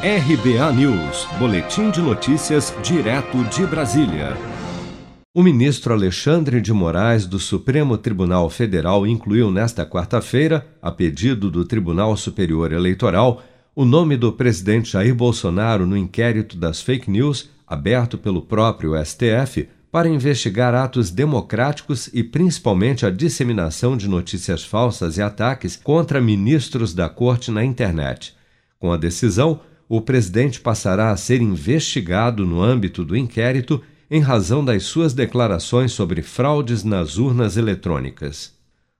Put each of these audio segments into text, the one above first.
RBA News, Boletim de Notícias, direto de Brasília. O ministro Alexandre de Moraes, do Supremo Tribunal Federal, incluiu nesta quarta-feira, a pedido do Tribunal Superior Eleitoral, o nome do presidente Jair Bolsonaro no inquérito das fake news, aberto pelo próprio STF, para investigar atos democráticos e principalmente a disseminação de notícias falsas e ataques contra ministros da Corte na internet. Com a decisão, o presidente passará a ser investigado no âmbito do inquérito em razão das suas declarações sobre fraudes nas urnas eletrônicas.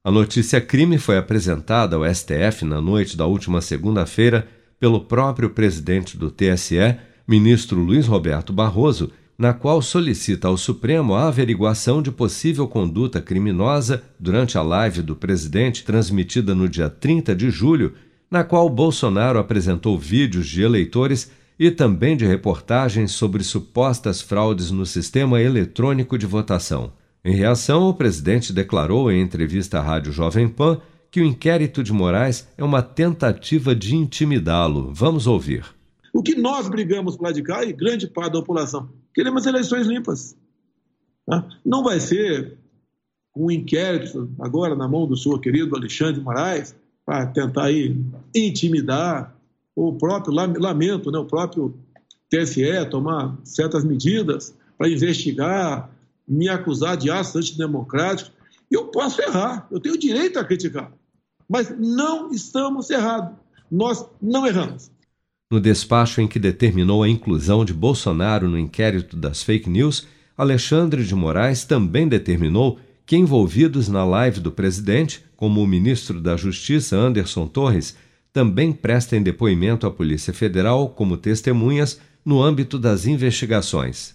A notícia crime foi apresentada ao STF na noite da última segunda-feira pelo próprio presidente do TSE, ministro Luiz Roberto Barroso, na qual solicita ao Supremo a averiguação de possível conduta criminosa durante a live do presidente transmitida no dia 30 de julho na qual Bolsonaro apresentou vídeos de eleitores e também de reportagens sobre supostas fraudes no sistema eletrônico de votação. Em reação, o presidente declarou em entrevista à Rádio Jovem Pan que o inquérito de Moraes é uma tentativa de intimidá-lo. Vamos ouvir. O que nós brigamos para de cá e grande parte da população, queremos eleições limpas. Tá? Não vai ser um inquérito agora na mão do senhor querido Alexandre Moraes, para tentar aí intimidar o próprio lamento, né, o próprio TSE tomar certas medidas para investigar, me acusar de atos antidemocráticos. Eu posso errar, eu tenho direito a criticar, mas não estamos errados. Nós não erramos. No despacho em que determinou a inclusão de Bolsonaro no inquérito das fake news, Alexandre de Moraes também determinou que envolvidos na live do presidente, como o ministro da Justiça Anderson Torres, também prestem depoimento à Polícia Federal como testemunhas no âmbito das investigações.